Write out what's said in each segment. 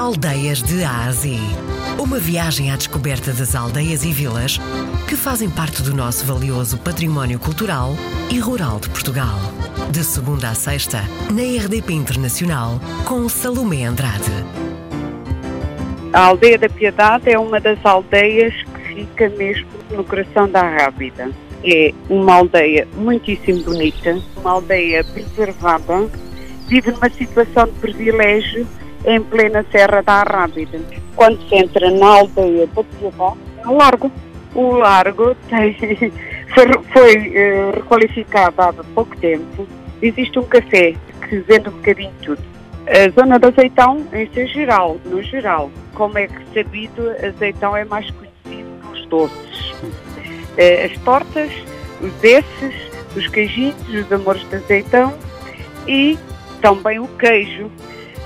Aldeias de Ásia. Uma viagem à descoberta das aldeias e vilas que fazem parte do nosso valioso património cultural e rural de Portugal. De segunda a sexta, na RDP Internacional, com Salomé Andrade. A Aldeia da Piedade é uma das aldeias que fica mesmo no coração da Rábida. É uma aldeia muitíssimo bonita, uma aldeia preservada, vive numa situação de privilégio em plena Serra da Rábida. Quando se entra na aldeia da Piedade, é um largo. O largo tem, foi, foi uh, requalificado há pouco tempo. Existe um café que vende um bocadinho tudo. A zona do azeitão, em seu geral, no geral, como é que sabido, azeitão é mais conhecido pelos doces. Uh, as tortas, os desses, os queijinhos, os amores de azeitão e também o queijo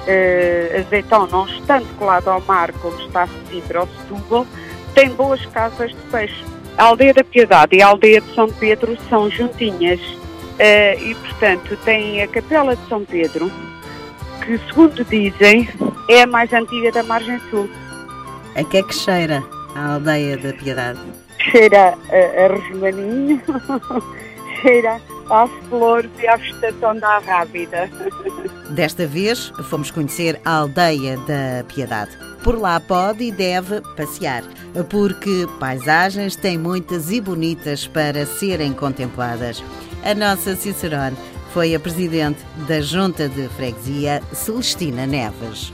uh, azeitão, não estando colado ao mar como está Sintra ou Setúbal, tem boas casas de peixe. A aldeia da Piedade e a aldeia de São Pedro são juntinhas uh, e, portanto, tem a capela de São Pedro, que, segundo dizem, é a mais antiga da margem sul. A que é que cheira a aldeia da Piedade? Cheira a, a resmaninho, cheira às flores e à vegetação da Rábida. Desta vez fomos conhecer a aldeia da Piedade. Por lá pode e deve passear, porque paisagens têm muitas e bonitas para serem contempladas. A nossa Cicerone foi a presidente da Junta de Freguesia, Celestina Neves.